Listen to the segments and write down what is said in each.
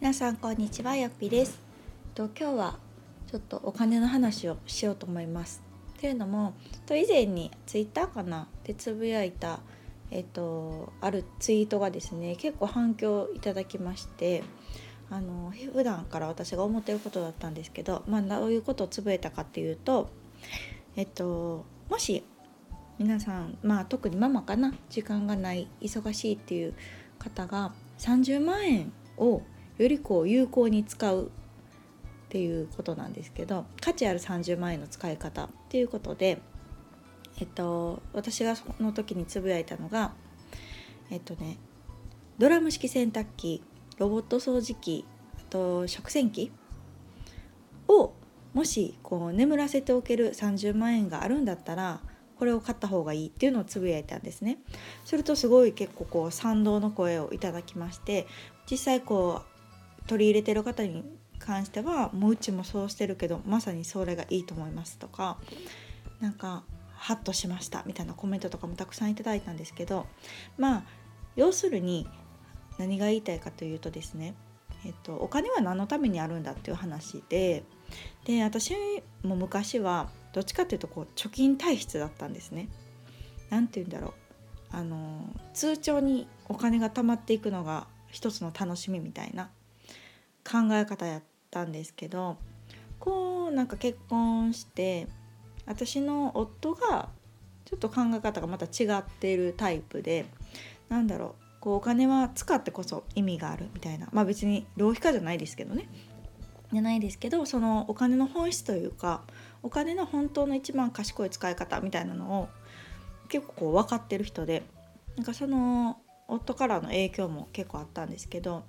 皆さんこんにちはよっぴです。と今日はちょっとお金の話をしようと思います。というのもと以前にツイッターかな？でつぶやいたえっとあるツイートがですね結構反響いただきましてあの普段から私が思ってることだったんですけどまあどういうことをつぶえたかっていうとえっともし皆さんまあ特にママかな？時間がない忙しいっていう方が30万円をよりこう有効に使うっていうことなんですけど価値ある30万円の使い方っていうことで、えっと、私がその時につぶやいたのがえっとねドラム式洗濯機ロボット掃除機あと食洗機をもしこう眠らせておける30万円があるんだったらこれを買った方がいいっていうのをつぶやいたんですね。するとすごい結構こう賛同の声をいただきまして実際こう取り入れてる方に関してはもううちもそうしてるけどまさにそれがいいと思いますとかなんかハッとしましたみたいなコメントとかもたくさんいただいたんですけどまあ要するに何が言いたいかというとですね、えっと、お金は何のためにあるんだっていう話でで私も昔はどっちかっていうとこう貯金体質だったんですね。何て言うんだろうあの通帳にお金が貯まっていくのが一つの楽しみみたいな考え方やったんですけどこうなんか結婚して私の夫がちょっと考え方がまた違っているタイプでなんだろうこうお金は使ってこそ意味があるみたいなまあ別に浪費家じゃないですけどねじゃないですけどそのお金の本質というかお金の本当の一番賢い使い方みたいなのを結構こう分かってる人でなんかその夫からの影響も結構あったんですけど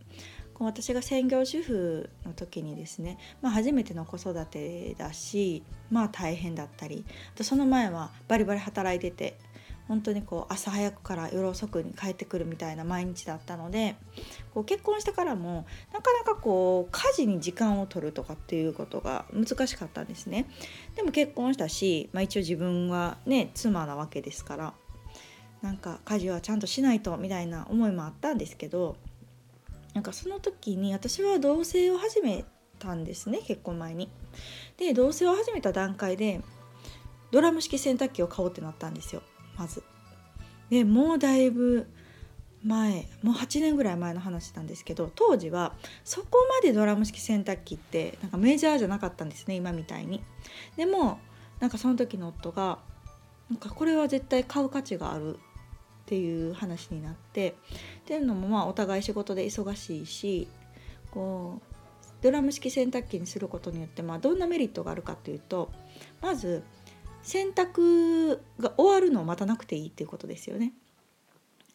私が専業主婦の時にですね、まあ、初めての子育てだしまあ大変だったりとその前はバリバリ働いてて本当にこう朝早くから夜遅くに帰ってくるみたいな毎日だったのでこう結婚してからもなかなかこう家事に時間を取るとかっていうことが難しかったんですね。でも結婚したし、まあ、一応自分はね妻なわけですからなんか家事はちゃんとしないとみたいな思いもあったんですけどなんかその時に私は同棲を始めたんですね結婚前に。で同棲を始めた段階でドラム式洗濯機を買おうってなったんですよまず。でもうだいぶ前もう8年ぐらい前の話なんですけど当時はそこまでドラム式洗濯機ってなんかメジャーじゃなかったんですね今みたいに。でもなんかその時の夫がなんかこれは絶対買う価値があるっていう話になってっていうのもまあお互い仕事で忙しいしこうドラム式洗濯機にすることによってまあどんなメリットがあるかっていうとまず洗濯が終わるのを待たなくていいっていうことですよね。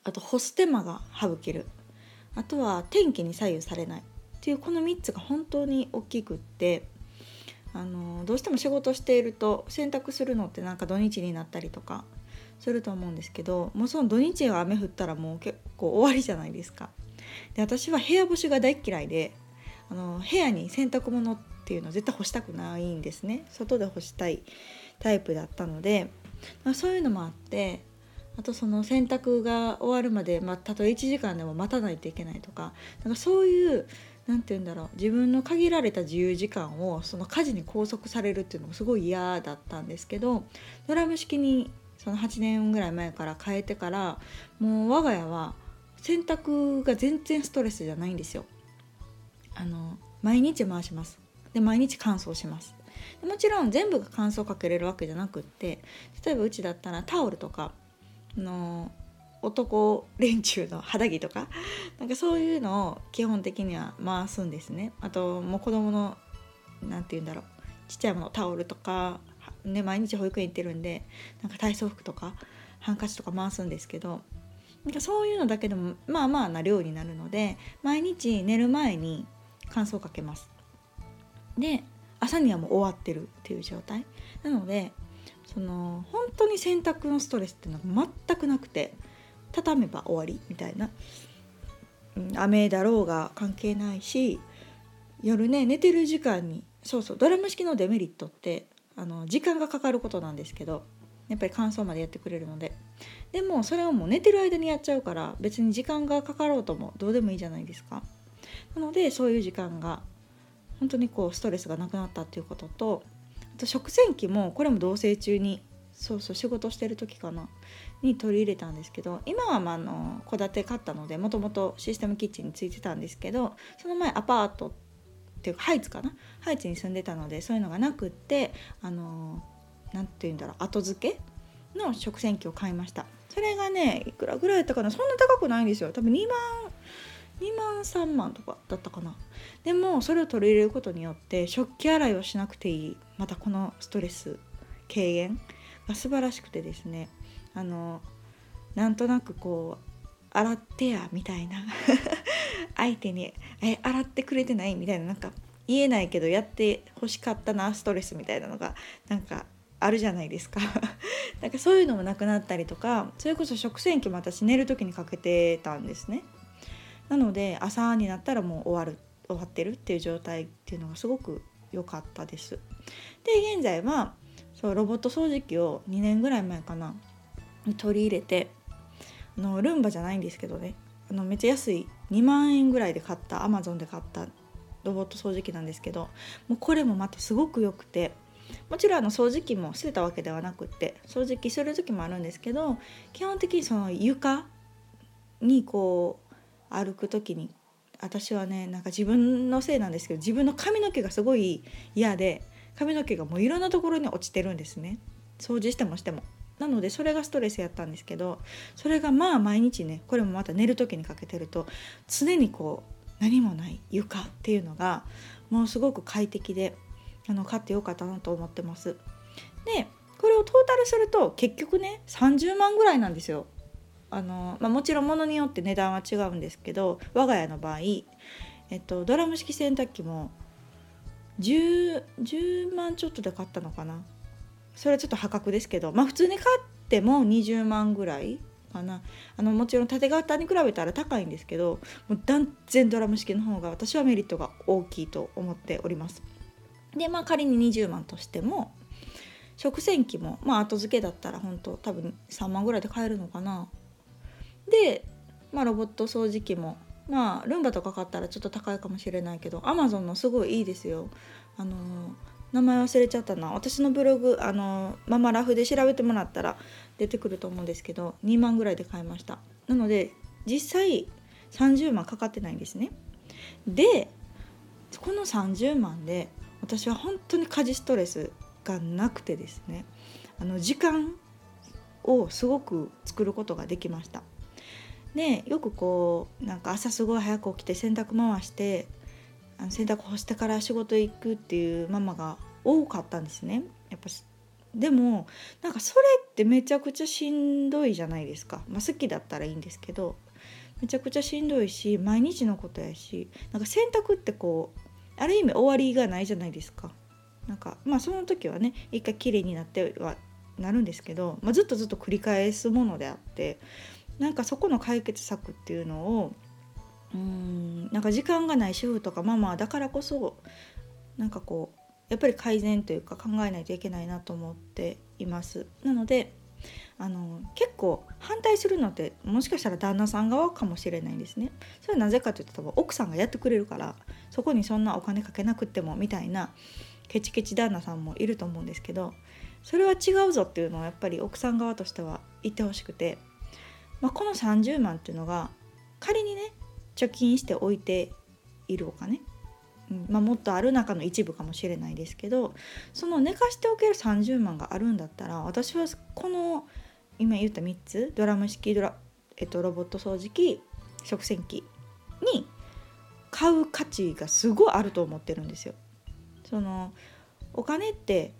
あと干す手間が省けるあとは天気に左右されないっていうこの3つが本当に大きくってあのどうしても仕事していると洗濯するのってなんか土日になったりとかすると思うんですけどもうその土日が雨降ったらもう結構終わりじゃないですか。で私は部屋干しが大嫌いであの部屋に洗濯物っていうのは絶対干したくないんですね外で干したいタイプだったので、まあ、そういうのもあってあとその洗濯が終わるまで、まあ、たとえ1時間でも待たないといけないとかなんかそういう何て言うんだろう自分の限られた自由時間をその家事に拘束されるっていうのもすごい嫌だったんですけどドラム式にその8年ぐらい前から変えてからもう我が家は洗濯が全然ストレスじゃないんですよ。あの毎日回します。で毎日乾燥します。もちろん全部が乾燥かけれるわけじゃなくって例えばうちだったらタオルとかの男連中の肌着とか なんかそういうのを基本的には回すんですね。あともう子供の何て言うんだろうちっちゃいものタオルとかね、毎日保育園行ってるんでなんか体操服とかハンカチとか回すんですけどなんかそういうのだけでもまあまあな量になるので毎日寝る前に乾燥かけます。で朝にはもう終わってるっていう状態なのでその本当に洗濯のストレスっていうのが全くなくて畳めば終わりみたいな、うん、雨だろうが関係ないし夜ね寝てる時間にそうそうドラム式のデメリットってあの時間がかかることなんですけどやっぱり乾燥までやってくれるので。でもそれをもう寝てる間にやっちゃうから別に時間がかかろうともどうでもいいじゃないですか。なのでそういう時間が本当にこうストレスがなくなったっていうこととあと食洗機もこれも同棲中にそうそう仕事してる時かなに取り入れたんですけど今はまあ戸建て買ったのでもともとシステムキッチンについてたんですけどその前アパートていうかハイツかな？ハイツに住んでたのでそういうのがなくってあの何て言うんだろう後付けの食洗機を買いました。それがねいくらぐらいやったかな？そんな高くないんですよ。多分2万2万3万とかだったかな。でもそれを取り入れることによって食器洗いをしなくていいまたこのストレス軽減が素晴らしくてですね。あのなんとなくこう洗ってやみたいな。相手に「え洗ってくれてない?」みたいななんか言えないけどやって欲しかったなストレスみたいなのがなんかあるじゃないですか。なんかそういうのもなくなったりとかそれこそ食洗機も私寝る時にかけてたんですね。なので朝になったらもう終わる終わってるっていう状態っていうのがすごく良かったです。で現在はそうロボット掃除機を2年ぐらい前かな取り入れてのルンバじゃないんですけどね。あのめっちゃ安い2万円ぐらいで買ったアマゾンで買ったロボット掃除機なんですけどもうこれもまたすごく良くてもちろんあの掃除機も捨てたわけではなくって掃除機する時もあるんですけど基本的にその床にこう歩く時に私はねなんか自分のせいなんですけど自分の髪の毛がすごい嫌で髪の毛がもういろんなところに落ちてるんですね掃除してもしても。なのでそれがストレスやったんですけどそれがまあ毎日ねこれもまた寝る時にかけてると常にこう何もない床っていうのがもうすごく快適であの買ってよかったなと思ってます。でこれをトータルすると結局ね30万ぐらいなんですよ。あのまあ、もちろん物によって値段は違うんですけど我が家の場合、えっと、ドラム式洗濯機も 10, 10万ちょっとで買ったのかなそれはちょっと破格ですけどまあ普通に買っても20万ぐらいかなあのもちろん縦型に比べたら高いんですけどもう断然ドラム式の方が私はメリットが大きいと思っております。でまあ仮に20万としても食洗機もまあ後付けだったら本当多分3万ぐらいで買えるのかな。で、まあ、ロボット掃除機もまあルンバとか買ったらちょっと高いかもしれないけどアマゾンのすごいいいですよ。あの名前忘れちゃったな。私のブログあのママラフで調べてもらったら出てくると思うんですけど2万ぐらいで買いました。なので実際30万かかってないんですね。でこの30万で私は本当に家事ストレスがなくてですね。あの時間をすごく作ることができました。でよくこうなんか朝すごい早く起きて洗濯回してあの洗濯干してから仕事行くっていうママが多かったんですねやっぱでもなんかそれってめちゃくちゃしんどいじゃないですか、まあ、好きだったらいいんですけどめちゃくちゃしんどいし毎日のことやしなんか洗濯ってこうある意味終わりがないじゃないですか。なんかまあその時はね一回きれいになってはなるんですけど、まあ、ずっとずっと繰り返すものであってなんかそこの解決策っていうのをうんなんか時間がない主婦とかママだからこそなんかこうやっぱり改善というか考えないといけないなと思っています。なのであの結構反対するのってもしかしたら旦那さん側かもしれないんですね。それはなぜかというと多分奥さんがやってくれるからそこにそんなお金かけなくってもみたいなケチケチ旦那さんもいると思うんですけどそれは違うぞっていうのをやっぱり奥さん側としては言ってほしくて、まあ、この30万っていうのが仮にね貯金しておいているお金、うんまあ、もっとある中の一部かもしれないですけどその寝かしておける30万があるんだったら私はこの今言った3つドラム式ドラ、えっと、ロボット掃除機食洗機に買う価値がすごいあると思ってるんですよ。そのお金って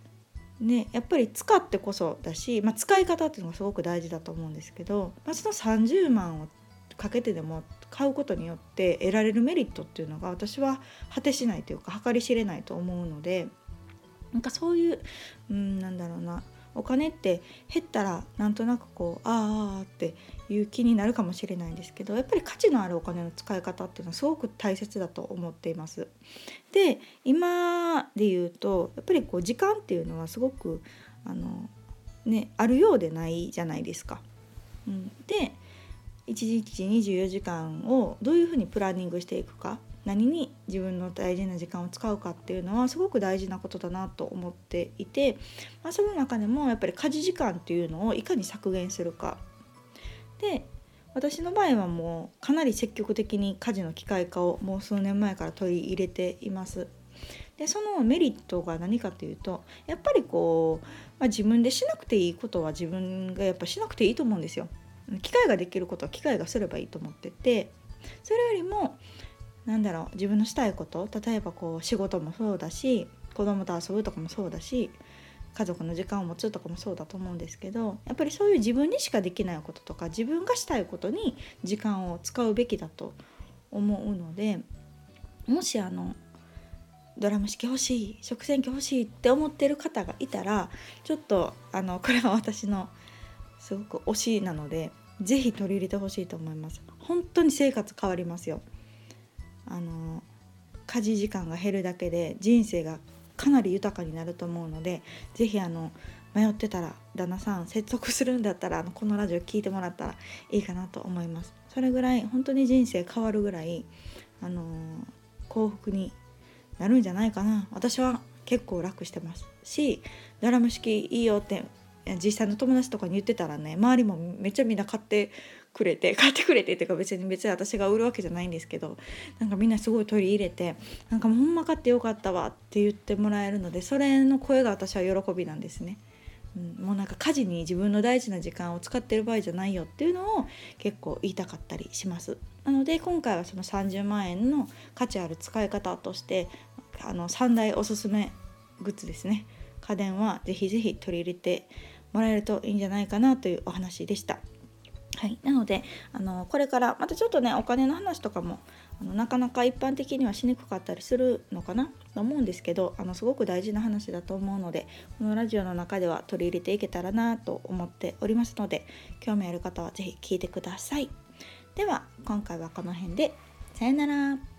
ねやっぱり使ってこそだし、まあ、使い方っていうのがすごく大事だと思うんですけど、まあ、その30万をかけてでも買うことによって得られるメリットっていうのが私は果てしないというか計り知れないと思うのでなんかそういううんなんだろうなお金って減ったらなんとなくこうああっていう気になるかもしれないんですけどやっぱり価値のあるお金の使い方っていうのはすごく大切だと思っています。で今で言うとやっぱりこう時間っていうのはすごくあの、ね、あるようでないじゃないですか。うん、で1日24時間をどういうふうにプランニングしていくか何に自分の大事な時間を使うかっていうのはすごく大事なことだなと思っていて、まあ、その中でもやっぱり家事時間っていうのをいかに削減するかで私の場合はもうかなり積極的に家事の機械化をもう数年前から取り入れています。でそのメリットが何かというとやっぱりこう、まあ、自分でしなくていいことは自分がやっぱしなくていいと思うんですよ。機械ができることは機械がすればいいと思っててそれよりもなんだろう自分のしたいこと例えばこう仕事もそうだし子供と遊ぶとかもそうだし家族の時間を持つとかもそうだと思うんですけどやっぱりそういう自分にしかできないこととか自分がしたいことに時間を使うべきだと思うのでもしあのドラム式欲しい食洗機欲しいって思ってる方がいたらちょっとあのこれは私のすごく推しなので是非取り入れてほしいと思います。本当に生活変わりますよ。あの家事時間が減るだけで人生がかなり豊かになると思うので是非あの迷ってたら旦那さん説得するんだったらあのこのラジオ聞いてもらったらいいかなと思います。それぐらい本当に人生変わるぐらいあの幸福になるんじゃないかな。私は結構楽してますしドラム式いいよって実際の友達とかに言ってたらね周りもめっちゃみんな買ってくれて 買ってくれてっていうか別に別に私が売るわけじゃないんですけどなんかみんなすごい取り入れてなんかもうほんま買ってよかったわって言ってもらえるのでそれの声が私は喜びなんですね。うん、もうなんか家事に自分の大事な時間を使ってる場合じゃないよっていうのを結構言いたかったりします。なので今回はその30万円の価値ある使い方としてあの3大おすすめグッズですね家電はぜひぜひ取り入れてもらえるといいんじゃないかなというお話でした。はい、なのであのこれからまたちょっとねお金の話とかもあのなかなか一般的にはしにくかったりするのかな？と思うんですけどあのすごく大事な話だと思うのでこのラジオの中では取り入れていけたらなと思っておりますので興味ある方は是非聞いてください。では今回はこの辺でさよなら。